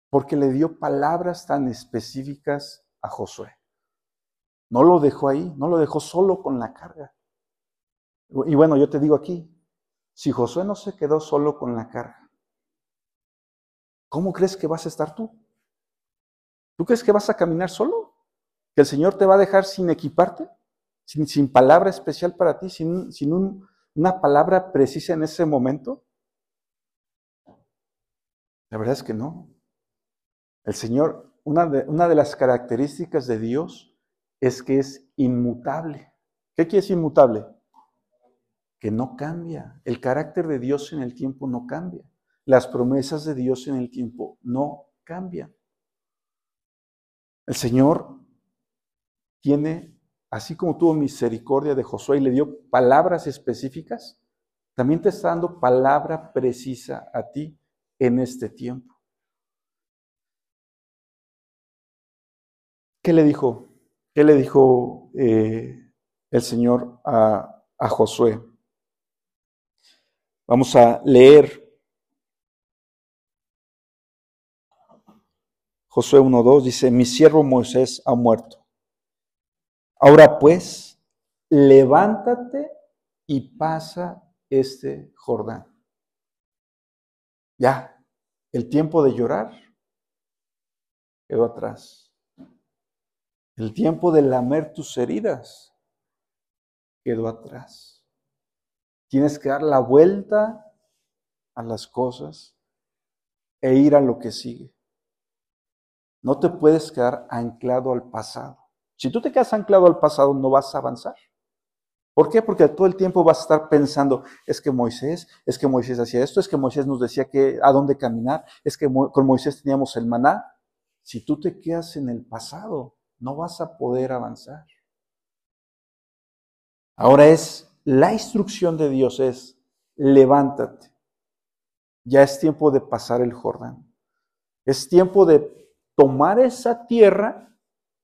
porque le dio palabras tan específicas a Josué. No lo dejó ahí, no lo dejó solo con la carga. Y bueno, yo te digo aquí, si Josué no se quedó solo con la carga, ¿cómo crees que vas a estar tú? ¿Tú crees que vas a caminar solo? ¿Que el Señor te va a dejar sin equiparte? sin, palabra especial para ti, sin, sin una palabra precisa en ese momento? La verdad es que no. El Señor, una de, una de las características de Dios es que es inmutable. ¿Qué quiere decir inmutable? Que no cambia. El carácter de Dios en el tiempo no cambia. Las promesas de Dios en el tiempo no cambian. El Señor tiene así como tuvo misericordia de Josué y le dio palabras específicas, también te está dando palabra precisa a ti en este tiempo. ¿Qué le dijo? ¿Qué le dijo eh, el Señor a, a Josué. Vamos a leer Josué 1.2, dice, mi siervo Moisés ha muerto. Ahora pues, levántate y pasa este Jordán. Ya, el tiempo de llorar quedó atrás. El tiempo de lamer tus heridas quedó atrás. Tienes que dar la vuelta a las cosas e ir a lo que sigue. No te puedes quedar anclado al pasado. Si tú te quedas anclado al pasado, no vas a avanzar. ¿Por qué? Porque todo el tiempo vas a estar pensando, es que Moisés, es que Moisés hacía esto, es que Moisés nos decía que a dónde caminar, es que con Moisés teníamos el maná. Si tú te quedas en el pasado, no vas a poder avanzar. Ahora es, la instrucción de Dios es, levántate. Ya es tiempo de pasar el Jordán. Es tiempo de tomar esa tierra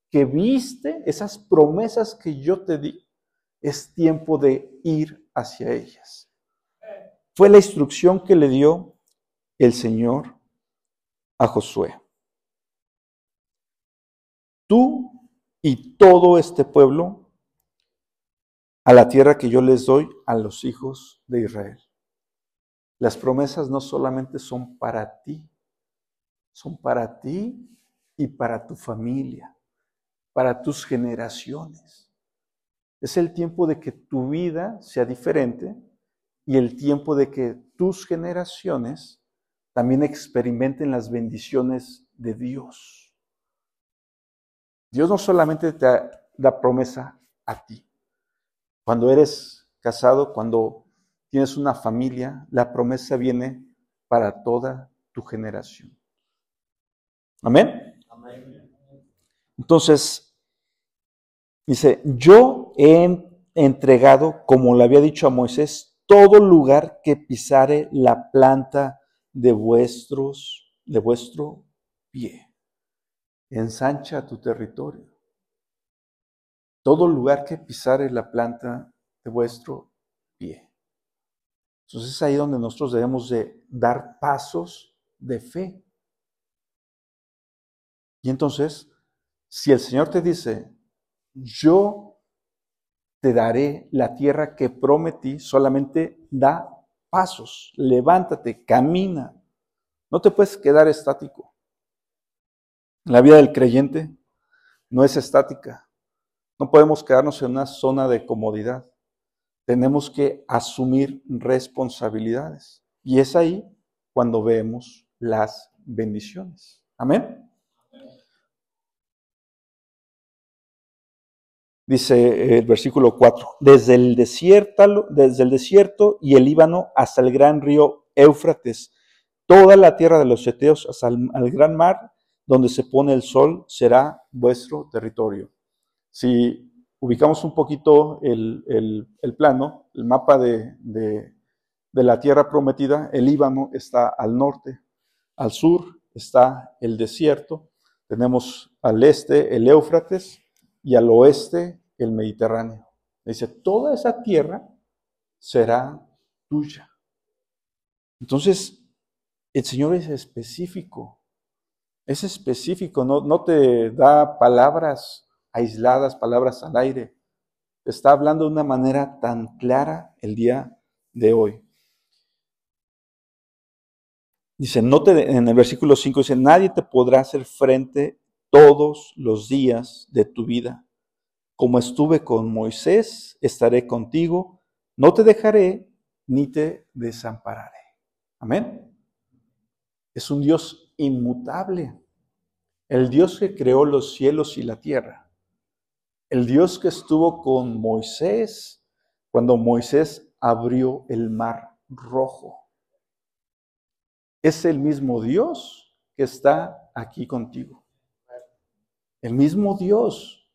que viste, esas promesas que yo te di es tiempo de ir hacia ellas. Fue la instrucción que le dio el Señor a Josué. Tú y todo este pueblo a la tierra que yo les doy a los hijos de Israel. Las promesas no solamente son para ti, son para ti y para tu familia, para tus generaciones. Es el tiempo de que tu vida sea diferente y el tiempo de que tus generaciones también experimenten las bendiciones de Dios. Dios no solamente te da promesa a ti. Cuando eres casado, cuando tienes una familia, la promesa viene para toda tu generación. Amén. Entonces, Dice, yo he entregado, como le había dicho a Moisés, todo lugar que pisare la planta de vuestros, de vuestro pie. Ensancha tu territorio. Todo lugar que pisare la planta de vuestro pie. Entonces es ahí donde nosotros debemos de dar pasos de fe. Y entonces, si el Señor te dice, yo te daré la tierra que prometí, solamente da pasos, levántate, camina. No te puedes quedar estático. La vida del creyente no es estática. No podemos quedarnos en una zona de comodidad. Tenemos que asumir responsabilidades. Y es ahí cuando vemos las bendiciones. Amén. dice el versículo 4, desde el, desierto, desde el desierto y el Líbano hasta el gran río Éufrates, toda la tierra de los Eteos hasta el gran mar, donde se pone el sol, será vuestro territorio. Si ubicamos un poquito el, plano, el mapa de, de la tierra prometida, el Líbano está al norte, al sur está el desierto, tenemos al este el Éufrates, y al oeste el Mediterráneo. Dice, toda esa tierra será tuya. Entonces, el Señor es específico, es específico, no, no te da palabras aisladas, palabras al aire. Está hablando de una manera tan clara el día de hoy. Dice, no te, en el versículo 5 dice, nadie te podrá hacer frente todos los días de tu vida. Como estuve con Moisés, estaré contigo, no te dejaré ni te desampararé. Amén. Es un Dios inmutable, el Dios que creó los cielos y la tierra, el Dios que estuvo con Moisés cuando Moisés abrió el mar rojo. Es el mismo Dios que está aquí contigo. El mismo Dios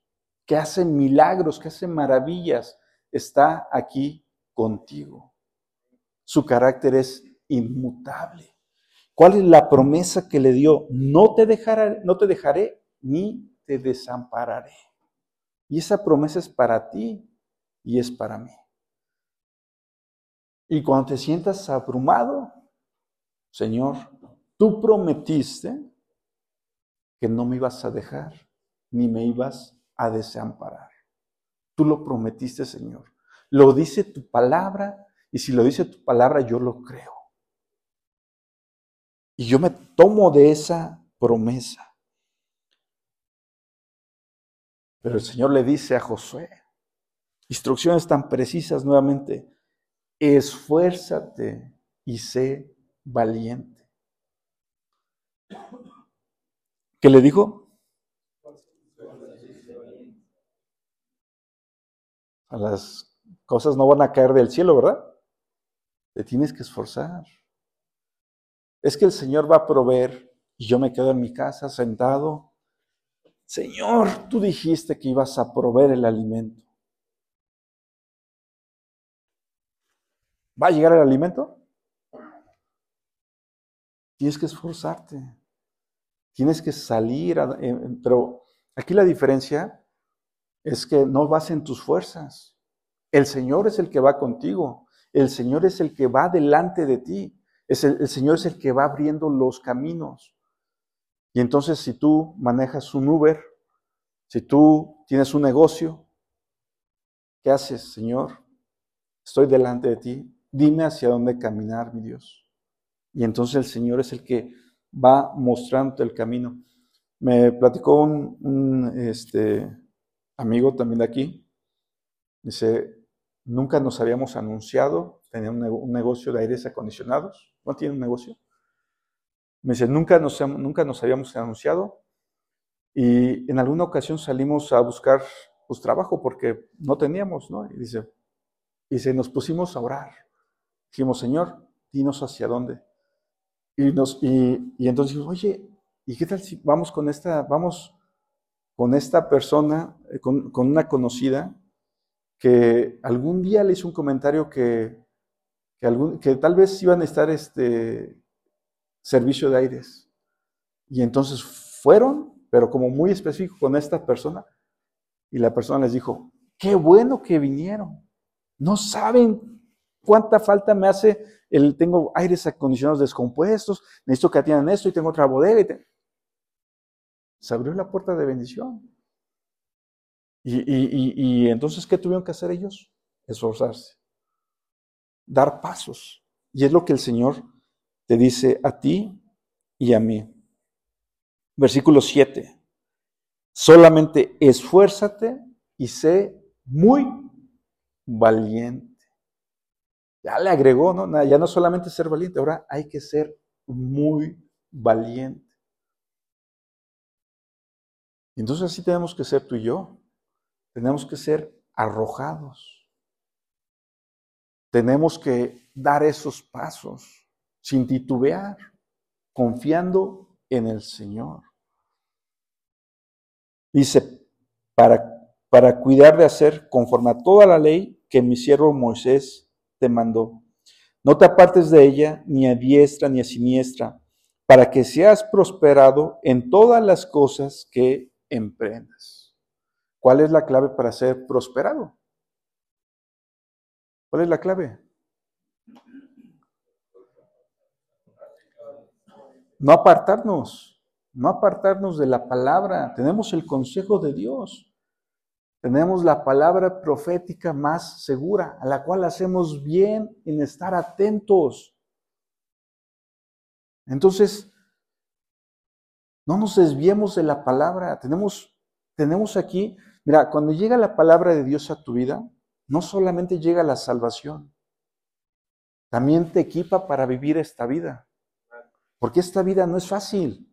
que hace milagros, que hace maravillas, está aquí contigo. Su carácter es inmutable. ¿Cuál es la promesa que le dio? No te dejaré, no te dejaré ni te desampararé. Y esa promesa es para ti y es para mí. Y cuando te sientas abrumado, Señor, tú prometiste que no me ibas a dejar ni me ibas a desamparar. Tú lo prometiste, Señor. Lo dice tu palabra y si lo dice tu palabra, yo lo creo. Y yo me tomo de esa promesa. Pero el Señor le dice a Josué, instrucciones tan precisas nuevamente, esfuérzate y sé valiente. ¿Qué le dijo? Las cosas no van a caer del cielo, ¿verdad? Te tienes que esforzar. Es que el Señor va a proveer y yo me quedo en mi casa sentado. Señor, tú dijiste que ibas a proveer el alimento. ¿Va a llegar el alimento? Tienes que esforzarte. Tienes que salir. pero aquí la diferencia es que no vas en tus fuerzas. El Señor es el que va contigo. El Señor es el que va delante de ti. Es el, Señor es el que va abriendo los caminos. Y entonces si tú manejas un Uber, si tú tienes un negocio, ¿qué haces, Señor? Estoy delante de ti. Dime hacia dónde caminar, mi Dios. Y entonces el Señor es el que va mostrando el camino. Me platicó un, este, amigo también de aquí. Dice, nunca nos habíamos anunciado, tenía un, negocio de aires acondicionados. ¿No tiene un negocio? Me dice, nunca nos, nunca nos habíamos anunciado. Y en alguna ocasión salimos a buscar pues, trabajo porque no teníamos, ¿no? Y dice, y se nos pusimos a orar. Dijimos, Señor, dinos hacia dónde. Y, nos, y, y entonces oye, ¿y qué tal si vamos con esta, vamos con esta persona, eh, con, con una conocida, que algún día le hizo un comentario que, que, tal vez iban a estar este servicio de aires. Y entonces fueron, pero como muy específico con esta persona, y la persona les dijo, qué bueno que vinieron. No saben cuánta falta me hace el, tengo aires acondicionados descompuestos, necesito que atiendan esto y tengo otra bodega. Y Se abrió la puerta de bendición. Y, entonces, ¿qué tuvieron que hacer ellos? Esforzarse, dar pasos. Y es lo que el Señor te dice a ti y a mí. Versículo 7. Solamente esfuérzate y sé muy valiente. Ya le agregó, ¿no? Ya no solamente ser valiente, ahora hay que ser muy valiente. Entonces así tenemos que ser tú y yo. Tenemos que ser arrojados. Tenemos que dar esos pasos sin titubear, confiando en el Señor. Dice, para, para cuidar de hacer conforme a toda la ley que mi siervo Moisés te mandó. No te apartes de ella ni a diestra ni a siniestra, para que seas prosperado en todas las cosas que emprendas. ¿Cuál es la clave para ser prosperado? ¿Cuál es la clave? No apartarnos, no apartarnos de la palabra. Tenemos el consejo de Dios. Tenemos la palabra profética más segura, a la cual hacemos bien en estar atentos. Entonces, no nos desviemos de la palabra. Tenemos, tenemos aquí, mira, cuando llega la palabra de Dios a tu vida, no solamente llega la salvación, también te equipa para vivir esta vida. Porque esta vida no es fácil.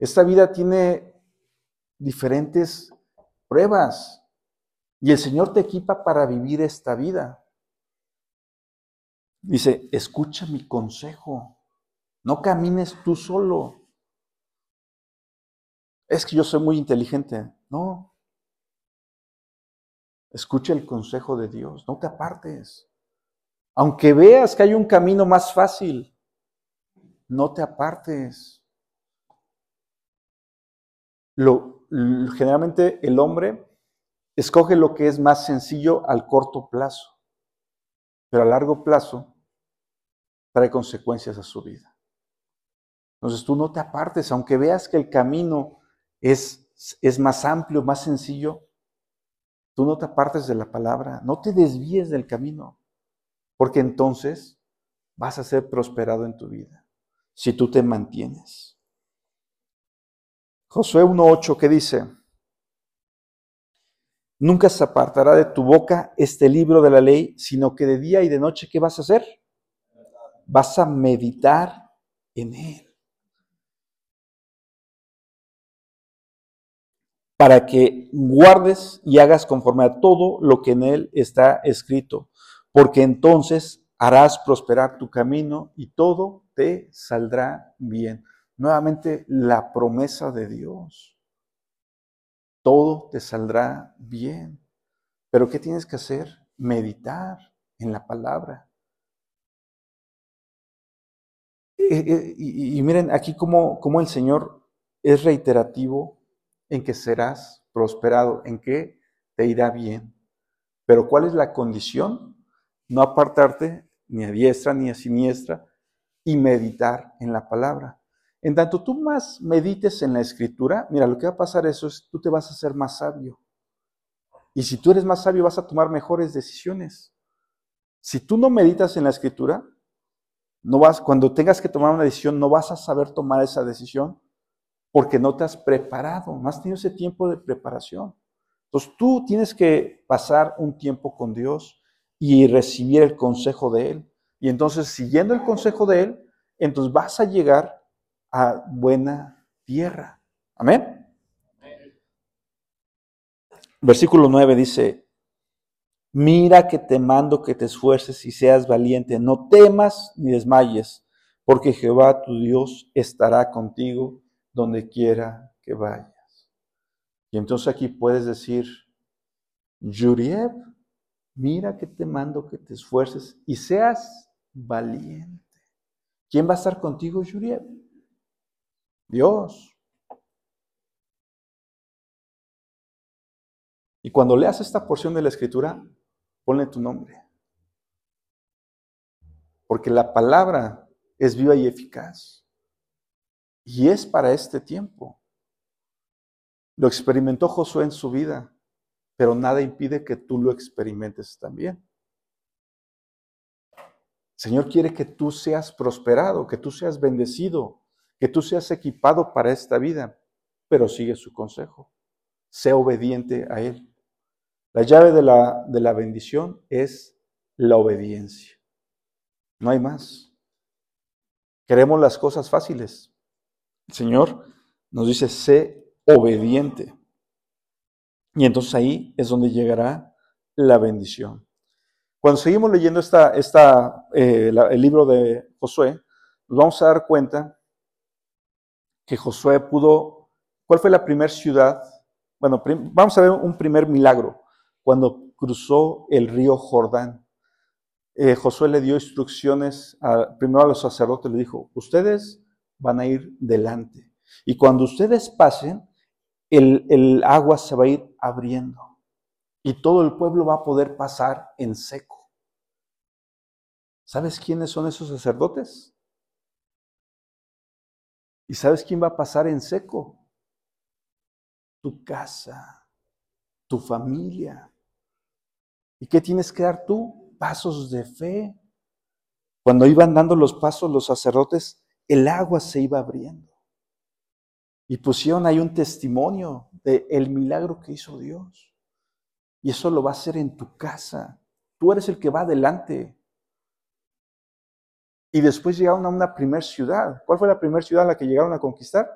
Esta vida tiene diferentes pruebas. Y el Señor te equipa para vivir esta vida. Dice, escucha mi consejo. No camines tú solo. Es que yo soy muy inteligente. No. Escucha el consejo de Dios. No te apartes. Aunque veas que hay un camino más fácil, no te apartes. Lo, generalmente el hombre escoge lo que es más sencillo al corto plazo, pero a largo plazo trae consecuencias a su vida. Entonces tú no te apartes, aunque veas que el camino es, es más amplio, más sencillo, tú no te apartes de la palabra, no te desvíes del camino, porque entonces vas a ser prosperado en tu vida, si tú te mantienes. Josué 1.8, ¿qué dice? Nunca se apartará de tu boca este libro de la ley, sino que de día y de noche, ¿qué vas a hacer? Vas a meditar en él. Para que guardes y hagas conforme a todo lo que en él está escrito, porque entonces harás prosperar tu camino y todo te saldrá bien. Nuevamente, la promesa de Dios todo te saldrá bien. Pero ¿qué tienes que hacer? Meditar en la palabra. Eh, eh, y, miren aquí cómo, cómo el Señor es reiterativo en que serás prosperado, en que te irá bien. Pero ¿cuál es la condición? No apartarte ni a diestra ni a siniestra y meditar en la palabra. En tanto tú más medites en la escritura, mira, lo que va a pasar eso es, tú te vas a hacer más sabio. Y si tú eres más sabio, vas a tomar mejores decisiones. Si tú no meditas en la escritura, no vas, cuando tengas que tomar una decisión, no vas a saber tomar esa decisión porque no te has preparado, no has tenido ese tiempo de preparación. Entonces tú tienes que pasar un tiempo con Dios y recibir el consejo de Él. Y entonces, siguiendo el consejo de Él, entonces vas a llegar a buena tierra. Amén. Versículo 9 dice, mira que te mando que te esfuerces y seas valiente, no temas ni desmayes, porque Jehová tu Dios estará contigo donde quiera que vayas. Y entonces aquí puedes decir, Yurieb, mira que te mando que te esfuerces y seas valiente. ¿Quién va a estar contigo, Yurieb? Dios. Y cuando leas esta porción de la escritura, ponle tu nombre. Porque la palabra es viva y eficaz. Y es para este tiempo. Lo experimentó Josué en su vida, pero nada impide que tú lo experimentes también. El Señor quiere que tú seas prosperado, que tú seas bendecido, que tú seas equipado para esta vida, pero sigue su consejo. Sé obediente a Él. La llave de la, de la bendición es la obediencia. No hay más. Queremos las cosas fáciles. El Señor nos dice, sé obediente. Y entonces ahí es donde llegará la bendición. Cuando seguimos leyendo esta, eh, el libro de Josué, nos vamos a dar cuenta que Josué pudo, ¿cuál fue la primera ciudad? Bueno, vamos a ver un primer milagro, cuando cruzó el río Jordán. Eh, Josué le dio instrucciones, primero a los sacerdotes, le dijo, ustedes van a ir delante. Y cuando ustedes pasen, el, el agua se va a ir abriendo. Y todo el pueblo va a poder pasar en seco. ¿Sabes quiénes son esos sacerdotes? ¿Y sabes quién va a pasar en seco? Tu casa, tu familia. ¿Y qué tienes que dar tú? Pasos de fe. Cuando iban dando los pasos los sacerdotes, el agua se iba abriendo. Y pusieron ahí un testimonio del el milagro que hizo Dios. Y eso lo va a hacer en tu casa. Tú eres el que va adelante. Y después llegaron a una primer ciudad. ¿Cuál fue la primera ciudad a la que llegaron a conquistar?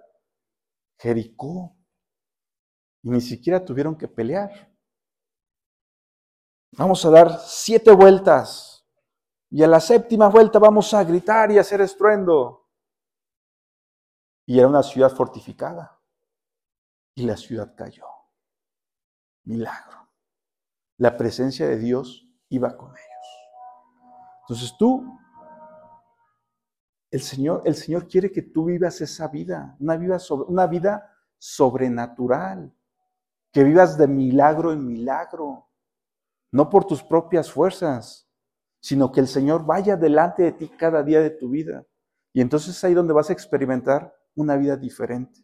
Jericó. Y ni siquiera tuvieron que pelear. Vamos a dar siete vueltas. Y a la séptima vuelta vamos a gritar y hacer estruendo. Y era una ciudad fortificada. Y la ciudad cayó. Milagro. La presencia de Dios iba con ellos. Entonces tú el Señor, el Señor quiere que tú vivas esa vida, una vida, una vida sobrenatural. que vivas de milagro en milagro, no por tus propias fuerzas, sino que el Señor vaya delante de ti cada día de tu vida. Y entonces es ahí donde vas a experimentar una vida diferente.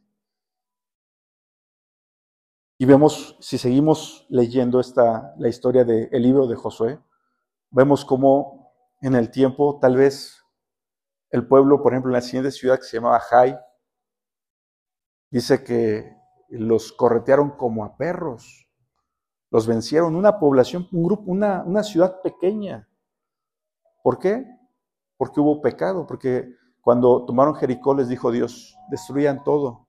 Y vemos, si seguimos leyendo esta, la historia del libro de Josué, vemos cómo en el tiempo, tal vez el pueblo, por ejemplo, en la siguiente ciudad que se llamaba Jai, dice que los corretearon como a perros, los vencieron, una población, un grupo, una, una ciudad pequeña. ¿Por qué? Porque hubo pecado, porque cuando tomaron Jericó les dijo Dios, destruyan todo.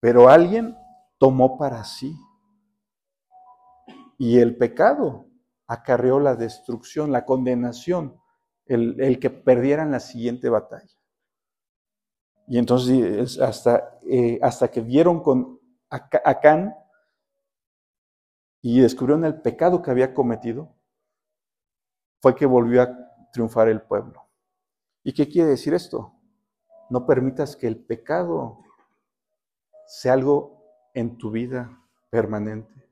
Pero alguien tomó para sí. Y el pecado acarreó la destrucción, la condenación, el, que perdieran la siguiente batalla. Y entonces hasta, eh, hasta que vieron con Acán y descubrieron el pecado que había cometido, fue que volvió a triunfar el pueblo. ¿Y qué quiere decir esto? No permitas que el pecado sea algo en tu vida permanente.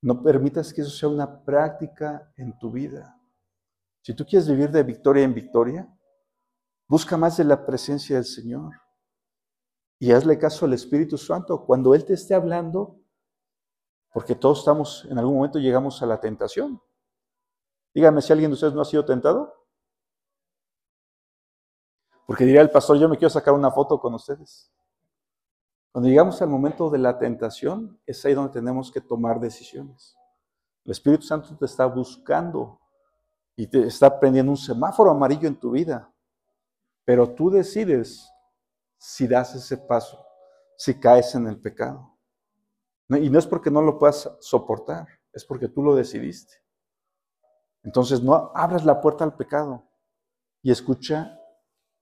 No permitas que eso sea una práctica en tu vida. Si tú quieres vivir de victoria en victoria, busca más de la presencia del Señor. Y hazle caso al Espíritu Santo cuando Él te esté hablando, porque todos estamos, en algún momento llegamos a la tentación. Dígame si alguien de ustedes no ha sido tentado. Porque diría el pastor, yo me quiero sacar una foto con ustedes. Cuando llegamos al momento de la tentación, es ahí donde tenemos que tomar decisiones. El Espíritu Santo te está buscando y te está prendiendo un semáforo amarillo en tu vida, pero tú decides si das ese paso, si caes en el pecado. Y no es porque no lo puedas soportar, es porque tú lo decidiste. Entonces no abras la puerta al pecado y escucha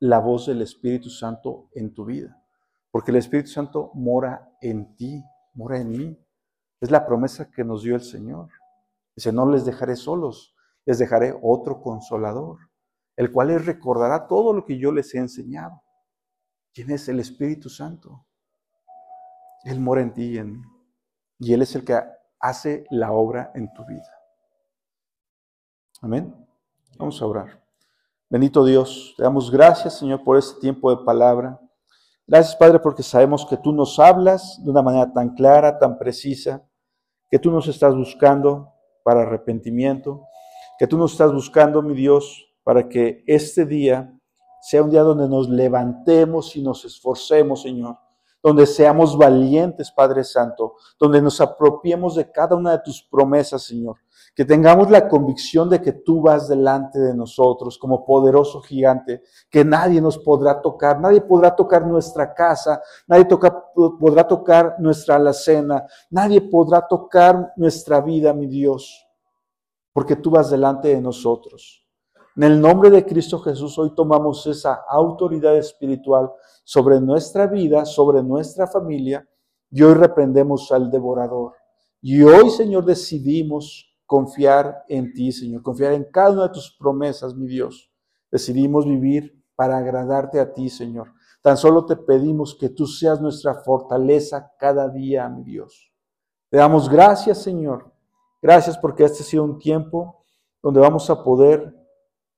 la voz del Espíritu Santo en tu vida. Porque el Espíritu Santo mora en ti, mora en mí. Es la promesa que nos dio el Señor. Dice, no les dejaré solos, les dejaré otro consolador, el cual les recordará todo lo que yo les he enseñado. ¿Quién es el Espíritu Santo? Él mora en ti y en mí. Y Él es el que hace la obra en tu vida. Amén. Vamos a orar. Bendito Dios, te damos gracias, Señor, por este tiempo de palabra. Gracias, Padre, porque sabemos que tú nos hablas de una manera tan clara, tan precisa, que tú nos estás buscando para arrepentimiento, que tú nos estás buscando, mi Dios, para que este día sea un día donde nos levantemos y nos esforcemos, Señor, donde seamos valientes, Padre Santo, donde nos apropiemos de cada una de tus promesas, Señor, que tengamos la convicción de que tú vas delante de nosotros como poderoso gigante, que nadie nos podrá tocar, nadie podrá tocar nuestra casa, nadie podrá tocar nuestra alacena, nadie podrá tocar nuestra vida, mi Dios, porque tú vas delante de nosotros. En el nombre de Cristo Jesús hoy tomamos esa autoridad espiritual sobre nuestra vida, sobre nuestra familia, y hoy reprendemos al devorador. Y hoy, Señor, decidimos confiar en ti, Señor, confiar en cada una de tus promesas, mi Dios. Decidimos vivir para agradarte a ti, Señor. Tan solo te pedimos que tú seas nuestra fortaleza cada día, mi Dios. Te damos gracias, Señor. Gracias porque este ha sido un tiempo donde vamos a poder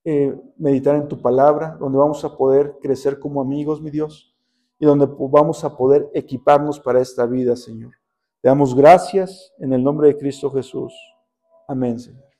eh, meditar en tu palabra, donde vamos a poder crecer como amigos, mi Dios, y donde vamos a poder equiparnos para esta vida, Señor. Te damos gracias en el nombre de Cristo Jesús. Amén, Señor.